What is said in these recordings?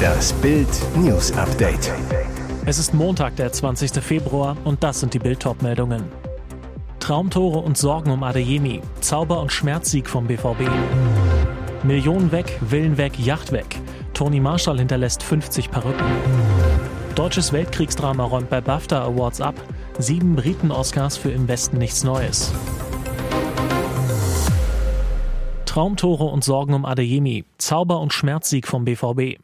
Das Bild News Update. Es ist Montag, der 20. Februar und das sind die Bild meldungen Traumtore und Sorgen um Adeyemi, Zauber und Schmerzsieg vom BVB. Millionen weg, Willen weg, Yacht weg. Tony Marshall hinterlässt 50 Perücken. Deutsches Weltkriegsdrama räumt bei BAFTA Awards ab. Sieben Briten-Oscars für Im Westen nichts Neues. Traumtore und Sorgen um Adeyemi, Zauber und Schmerzsieg vom BVB.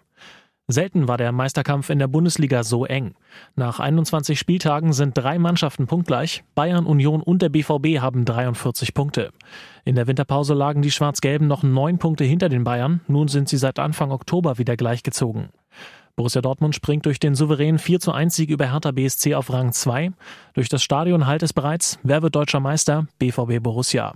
Selten war der Meisterkampf in der Bundesliga so eng. Nach 21 Spieltagen sind drei Mannschaften punktgleich. Bayern, Union und der BVB haben 43 Punkte. In der Winterpause lagen die Schwarz-Gelben noch neun Punkte hinter den Bayern. Nun sind sie seit Anfang Oktober wieder gleichgezogen. Borussia Dortmund springt durch den souveränen 4 zu 1 Sieg über Hertha BSC auf Rang 2. Durch das Stadion halt es bereits. Wer wird deutscher Meister? BVB Borussia.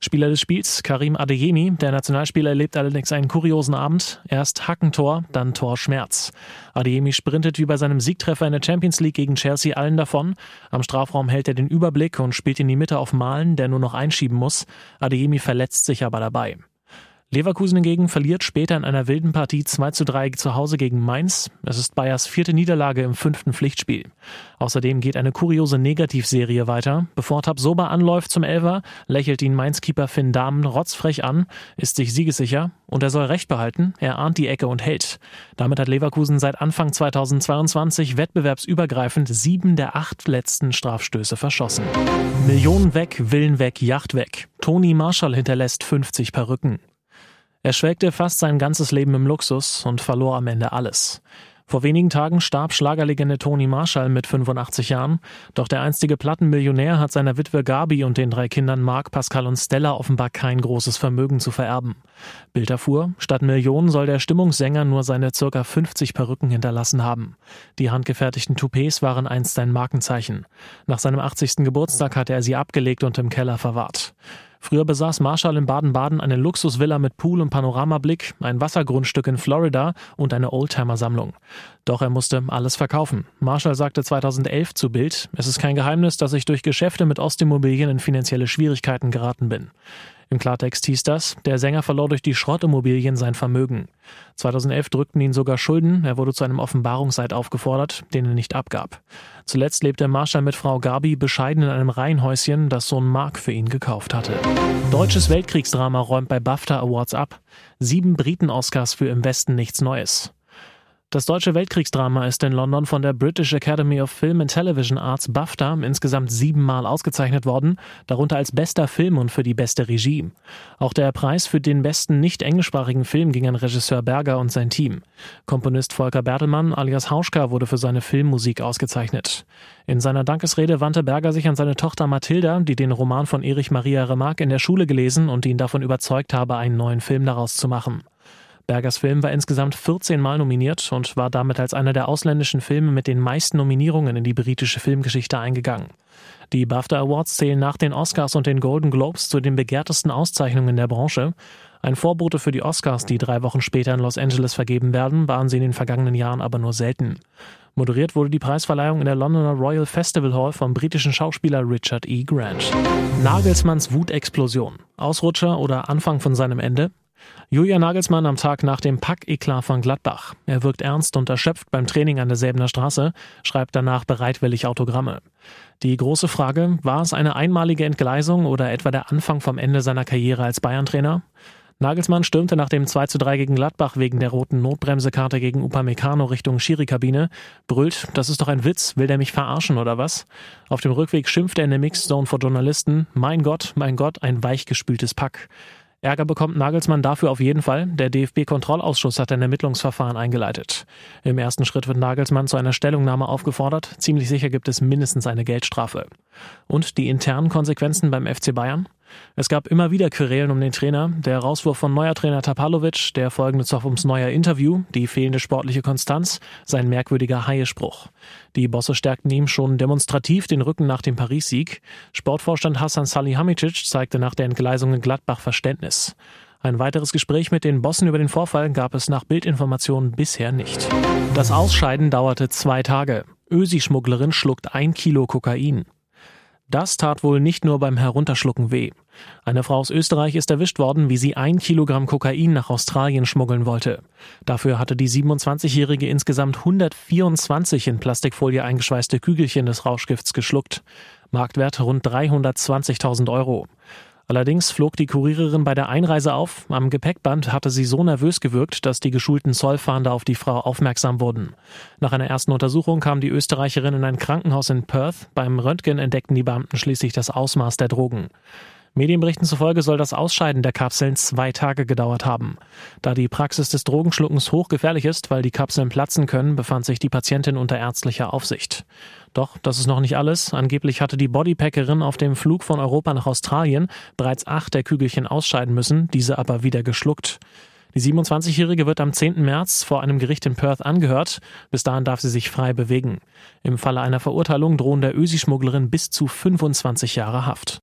Spieler des Spiels Karim Adeyemi. Der Nationalspieler erlebt allerdings einen kuriosen Abend. Erst Hackentor, dann Torschmerz. Adeyemi sprintet wie bei seinem Siegtreffer in der Champions League gegen Chelsea allen davon. Am Strafraum hält er den Überblick und spielt in die Mitte auf Malen, der nur noch einschieben muss. Adeyemi verletzt sich aber dabei. Leverkusen hingegen verliert später in einer wilden Partie 2 zu 3 zu Hause gegen Mainz. Es ist Bayers vierte Niederlage im fünften Pflichtspiel. Außerdem geht eine kuriose Negativserie weiter. Bevor Tabsoba anläuft zum Elfer, lächelt ihn Mainz-Keeper Finn Dahmen rotzfrech an, ist sich siegessicher und er soll Recht behalten. Er ahnt die Ecke und hält. Damit hat Leverkusen seit Anfang 2022 wettbewerbsübergreifend sieben der acht letzten Strafstöße verschossen. Millionen weg, Willen weg, Yacht weg. Toni Marshall hinterlässt 50 Perücken. Er schwelgte fast sein ganzes Leben im Luxus und verlor am Ende alles. Vor wenigen Tagen starb Schlagerlegende Toni Marshall mit 85 Jahren, doch der einstige Plattenmillionär hat seiner Witwe Gabi und den drei Kindern Marc, Pascal und Stella offenbar kein großes Vermögen zu vererben. Bild erfuhr, statt Millionen soll der Stimmungssänger nur seine circa 50 Perücken hinterlassen haben. Die handgefertigten Toupets waren einst sein Markenzeichen. Nach seinem 80. Geburtstag hatte er sie abgelegt und im Keller verwahrt. Früher besaß Marshall in Baden-Baden eine Luxusvilla mit Pool und Panoramablick, ein Wassergrundstück in Florida und eine Oldtimer-Sammlung. Doch er musste alles verkaufen. Marshall sagte 2011 zu Bild, es ist kein Geheimnis, dass ich durch Geschäfte mit Ostimmobilien in finanzielle Schwierigkeiten geraten bin. Im Klartext hieß das, der Sänger verlor durch die Schrottimmobilien sein Vermögen. 2011 drückten ihn sogar Schulden, er wurde zu einem Offenbarungseid aufgefordert, den er nicht abgab. Zuletzt lebte Marshall mit Frau Gabi bescheiden in einem Reihenhäuschen, das Sohn Mark für ihn gekauft hatte. Deutsches Weltkriegsdrama räumt bei BAFTA Awards ab. Sieben Briten-Oscars für Im Westen nichts Neues. Das deutsche Weltkriegsdrama ist in London von der British Academy of Film and Television Arts BAFTA insgesamt siebenmal ausgezeichnet worden, darunter als bester Film und für die beste Regie. Auch der Preis für den besten nicht englischsprachigen Film ging an Regisseur Berger und sein Team. Komponist Volker Bertelmann alias Hauschka wurde für seine Filmmusik ausgezeichnet. In seiner Dankesrede wandte Berger sich an seine Tochter Mathilda, die den Roman von Erich Maria Remarque in der Schule gelesen und ihn davon überzeugt habe, einen neuen Film daraus zu machen. Bergers Film war insgesamt 14 Mal nominiert und war damit als einer der ausländischen Filme mit den meisten Nominierungen in die britische Filmgeschichte eingegangen. Die BAFTA Awards zählen nach den Oscars und den Golden Globes zu den begehrtesten Auszeichnungen der Branche. Ein Vorbote für die Oscars, die drei Wochen später in Los Angeles vergeben werden, waren sie in den vergangenen Jahren aber nur selten. Moderiert wurde die Preisverleihung in der Londoner Royal Festival Hall vom britischen Schauspieler Richard E. Grant. Nagelsmanns Wutexplosion. Ausrutscher oder Anfang von seinem Ende? Julia Nagelsmann am Tag nach dem Pack-Eklat von Gladbach. Er wirkt ernst und erschöpft beim Training an der Säbener Straße, schreibt danach bereitwillig Autogramme. Die große Frage, war es eine einmalige Entgleisung oder etwa der Anfang vom Ende seiner Karriere als Bayern-Trainer? Nagelsmann stürmte nach dem 2 zu 3 gegen Gladbach wegen der roten Notbremsekarte gegen Upamecano Richtung Schiri-Kabine, brüllt, das ist doch ein Witz, will der mich verarschen oder was? Auf dem Rückweg schimpft er in der Mixed Zone vor Journalisten, mein Gott, mein Gott, ein weichgespültes Pack. Ärger bekommt Nagelsmann dafür auf jeden Fall. Der DFB-Kontrollausschuss hat ein Ermittlungsverfahren eingeleitet. Im ersten Schritt wird Nagelsmann zu einer Stellungnahme aufgefordert. Ziemlich sicher gibt es mindestens eine Geldstrafe. Und die internen Konsequenzen beim FC Bayern? Es gab immer wieder Querelen um den Trainer, der Rauswurf von neuer Trainer Tapalovic, der folgende Zoff ums neuer Interview, die fehlende sportliche Konstanz, sein merkwürdiger Haie-Spruch. Die Bosse stärkten ihm schon demonstrativ den Rücken nach dem Paris-Sieg. Sportvorstand Hassan Salihamidzic zeigte nach der Entgleisung in Gladbach Verständnis. Ein weiteres Gespräch mit den Bossen über den Vorfall gab es nach Bildinformationen bisher nicht. Das Ausscheiden dauerte zwei Tage. Ösi-Schmugglerin schluckt ein Kilo Kokain. Das tat wohl nicht nur beim Herunterschlucken weh. Eine Frau aus Österreich ist erwischt worden, wie sie ein Kilogramm Kokain nach Australien schmuggeln wollte. Dafür hatte die 27-Jährige insgesamt 124 in Plastikfolie eingeschweißte Kügelchen des Rauschgifts geschluckt. Marktwert rund 320.000 Euro. Allerdings flog die Kuriererin bei der Einreise auf. Am Gepäckband hatte sie so nervös gewirkt, dass die geschulten Zollfahnder auf die Frau aufmerksam wurden. Nach einer ersten Untersuchung kam die Österreicherin in ein Krankenhaus in Perth. Beim Röntgen entdeckten die Beamten schließlich das Ausmaß der Drogen. Medienberichten zufolge soll das Ausscheiden der Kapseln zwei Tage gedauert haben. Da die Praxis des Drogenschluckens hochgefährlich ist, weil die Kapseln platzen können, befand sich die Patientin unter ärztlicher Aufsicht. Doch das ist noch nicht alles. Angeblich hatte die Bodypackerin auf dem Flug von Europa nach Australien bereits acht der Kügelchen ausscheiden müssen, diese aber wieder geschluckt. Die 27-Jährige wird am 10. März vor einem Gericht in Perth angehört. Bis dahin darf sie sich frei bewegen. Im Falle einer Verurteilung drohen der Ösi-Schmugglerin bis zu 25 Jahre Haft.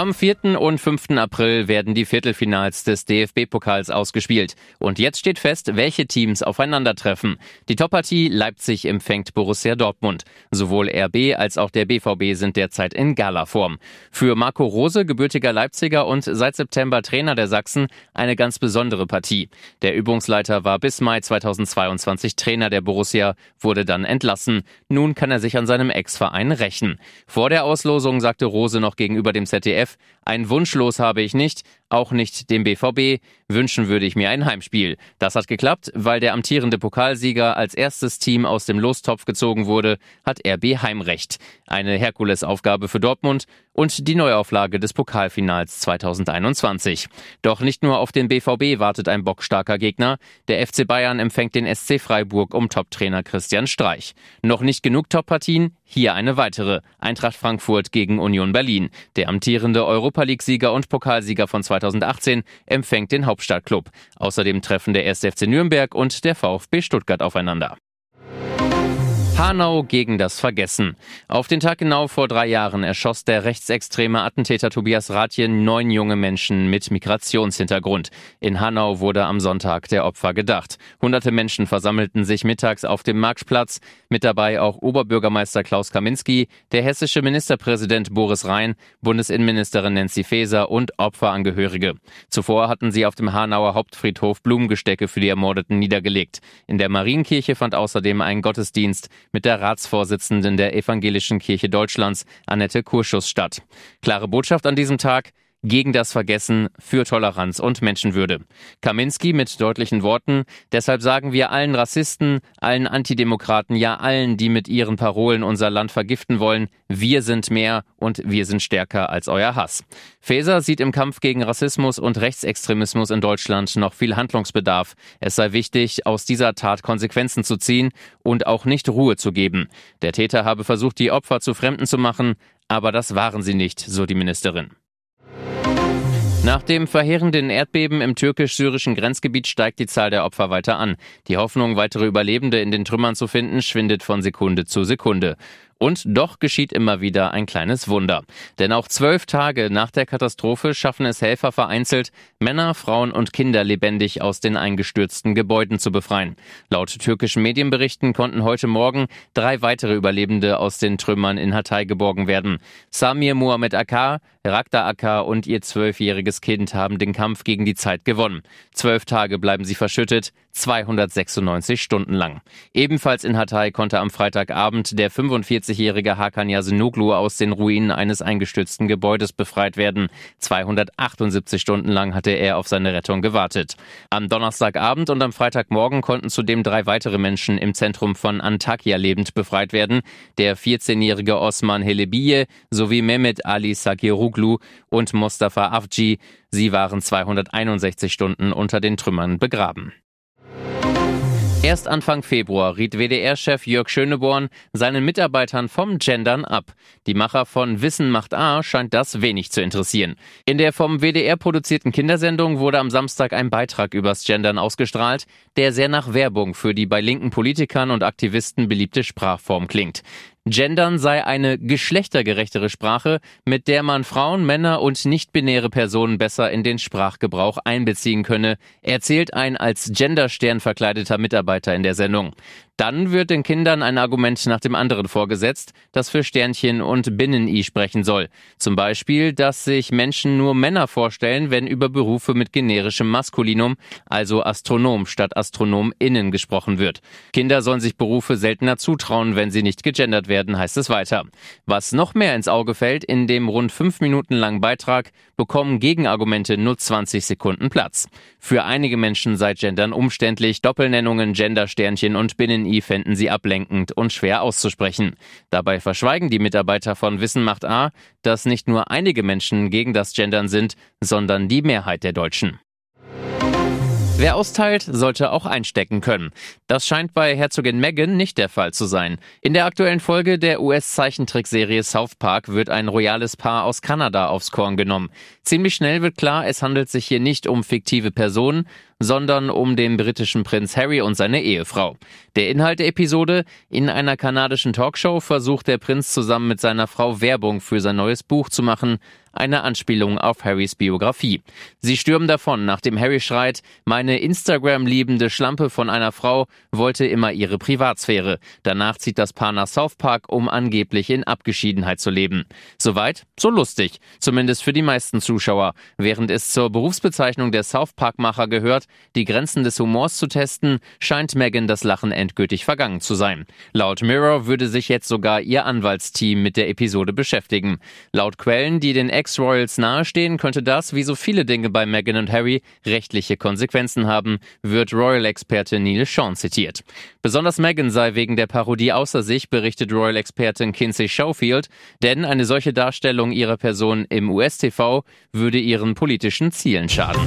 Am 4. und 5. April werden die Viertelfinals des DFB-Pokals ausgespielt. Und jetzt steht fest, welche Teams aufeinandertreffen. Die Toppartie Leipzig empfängt Borussia Dortmund. Sowohl RB als auch der BVB sind derzeit in Galaform. Für Marco Rose, gebürtiger Leipziger und seit September Trainer der Sachsen, eine ganz besondere Partie. Der Übungsleiter war bis Mai 2022 Trainer der Borussia, wurde dann entlassen. Nun kann er sich an seinem Ex-Verein rächen. Vor der Auslosung sagte Rose noch gegenüber dem ZDF, ZDF. Ein Wunschlos habe ich nicht, auch nicht dem BVB. Wünschen würde ich mir ein Heimspiel. Das hat geklappt, weil der amtierende Pokalsieger als erstes Team aus dem Lostopf gezogen wurde, hat RB Heimrecht. Eine Herkulesaufgabe für Dortmund und die Neuauflage des Pokalfinals 2021. Doch nicht nur auf den BVB wartet ein bockstarker Gegner. Der FC Bayern empfängt den SC Freiburg um Toptrainer Christian Streich. Noch nicht genug Toppartien? Hier eine weitere. Eintracht Frankfurt gegen Union Berlin. Der amtierende Europa League-Sieger und Pokalsieger von 2018 empfängt den Hauptstadtklub. Außerdem treffen der 1. FC Nürnberg und der VfB Stuttgart aufeinander. Hanau gegen das Vergessen. Auf den Tag genau vor drei Jahren erschoss der rechtsextreme Attentäter Tobias Rathje neun junge Menschen mit Migrationshintergrund. In Hanau wurde am Sonntag der Opfer gedacht. Hunderte Menschen versammelten sich mittags auf dem Marktplatz, mit dabei auch Oberbürgermeister Klaus Kaminski, der hessische Ministerpräsident Boris Rhein, Bundesinnenministerin Nancy Faeser und Opferangehörige. Zuvor hatten sie auf dem Hanauer Hauptfriedhof Blumengestecke für die Ermordeten niedergelegt. In der Marienkirche fand außerdem ein Gottesdienst mit der Ratsvorsitzenden der Evangelischen Kirche Deutschlands, Annette Kurschus, statt. Klare Botschaft an diesem Tag, gegen das Vergessen, für Toleranz und Menschenwürde. Kaminski mit deutlichen Worten, deshalb sagen wir allen Rassisten, allen Antidemokraten, ja allen, die mit ihren Parolen unser Land vergiften wollen, wir sind mehr und wir sind stärker als euer Hass. Faeser sieht im Kampf gegen Rassismus und Rechtsextremismus in Deutschland noch viel Handlungsbedarf. Es sei wichtig, aus dieser Tat Konsequenzen zu ziehen und auch nicht Ruhe zu geben. Der Täter habe versucht, die Opfer zu Fremden zu machen, aber das waren sie nicht, so die Ministerin. Nach dem verheerenden Erdbeben im türkisch-syrischen Grenzgebiet steigt die Zahl der Opfer weiter an. Die Hoffnung, weitere Überlebende in den Trümmern zu finden, schwindet von Sekunde zu Sekunde. Und doch geschieht immer wieder ein kleines Wunder. Denn auch zwölf Tage nach der Katastrophe schaffen es Helfer vereinzelt, Männer, Frauen und Kinder lebendig aus den eingestürzten Gebäuden zu befreien. Laut türkischen Medienberichten konnten heute Morgen drei weitere Überlebende aus den Trümmern in Hatay geborgen werden. Samir Muhammad Akar, Rakta Akar und ihr zwölfjähriges Kind haben den Kampf gegen die Zeit gewonnen. Zwölf Tage bleiben sie verschüttet, 296 Stunden lang. Ebenfalls in Hatay konnte am Freitagabend der 45-jährige Hakan Yasinoglu aus den Ruinen eines eingestürzten Gebäudes befreit werden. 278 Stunden lang hatte er auf seine Rettung gewartet. Am Donnerstagabend und am Freitagmorgen konnten zudem drei weitere Menschen im Zentrum von Antakya lebend befreit werden. Der 14-jährige Osman Helebiye sowie Mehmet Ali Sakiruglu und Mustafa Afji. Sie waren 261 Stunden unter den Trümmern begraben. Erst Anfang Februar riet WDR-Chef Jörg Schöneborn seinen Mitarbeitern vom Gendern ab. Die Macher von Wissen macht A scheint das wenig zu interessieren. In der vom WDR produzierten Kindersendung wurde am Samstag ein Beitrag übers Gendern ausgestrahlt, der sehr nach Werbung für die bei linken Politikern und Aktivisten beliebte Sprachform klingt. Gendern sei eine geschlechtergerechtere Sprache, mit der man Frauen, Männer und nicht-binäre Personen besser in den Sprachgebrauch einbeziehen könne, erzählt ein als Genderstern verkleideter Mitarbeiter in der Sendung. Dann wird den Kindern ein Argument nach dem anderen vorgesetzt, das für Sternchen und Binnen-I sprechen soll. Zum Beispiel, dass sich Menschen nur Männer vorstellen, wenn über Berufe mit generischem Maskulinum, also Astronom statt AstronomInnen gesprochen wird. Kinder sollen sich Berufe seltener zutrauen, wenn sie nicht gegendert werden, heißt es weiter. Was noch mehr ins Auge fällt, in dem rund fünf Minuten langen Beitrag bekommen Gegenargumente nur 20 Sekunden Platz. Für einige Menschen sei Gendern umständlich, Doppelnennungen, Gendersternchen und Binnen-I fänden sie ablenkend und schwer auszusprechen. Dabei verschweigen die Mitarbeiter von Wissen macht A, dass nicht nur einige Menschen gegen das Gendern sind, sondern die Mehrheit der Deutschen. Wer austeilt, sollte auch einstecken können. Das scheint bei Herzogin Meghan nicht der Fall zu sein. In der aktuellen Folge der US-Zeichentrickserie South Park wird ein royales Paar aus Kanada aufs Korn genommen. Ziemlich schnell wird klar, es handelt sich hier nicht um fiktive Personen, sondern um den britischen Prinz Harry und seine Ehefrau. Der Inhalt der Episode, in einer kanadischen Talkshow versucht der Prinz zusammen mit seiner Frau Werbung für sein neues Buch zu machen, eine Anspielung auf Harrys Biografie. Sie stürmen davon, nachdem Harry schreit, meine Instagram-liebende Schlampe von einer Frau wollte immer ihre Privatsphäre. Danach zieht das Paar nach South Park, um angeblich in Abgeschiedenheit zu leben. Soweit, so lustig. Zumindest für die meisten Zuschauer. Während es zur Berufsbezeichnung der South Park-Macher gehört, die Grenzen des Humors zu testen, scheint Megan das Lachen endgültig vergangen zu sein. Laut Mirror würde sich jetzt sogar ihr Anwaltsteam mit der Episode beschäftigen. Laut Quellen, die den Ex-Royals nahestehen, könnte das, wie so viele Dinge bei Meghan und Harry, rechtliche Konsequenzen haben, wird Royal-Experte Neil Sean zitiert. Besonders Meghan sei wegen der Parodie außer sich, berichtet Royal-Expertin Kinsey Schofield, denn eine solche Darstellung ihrer Person im US-TV würde ihren politischen Zielen schaden.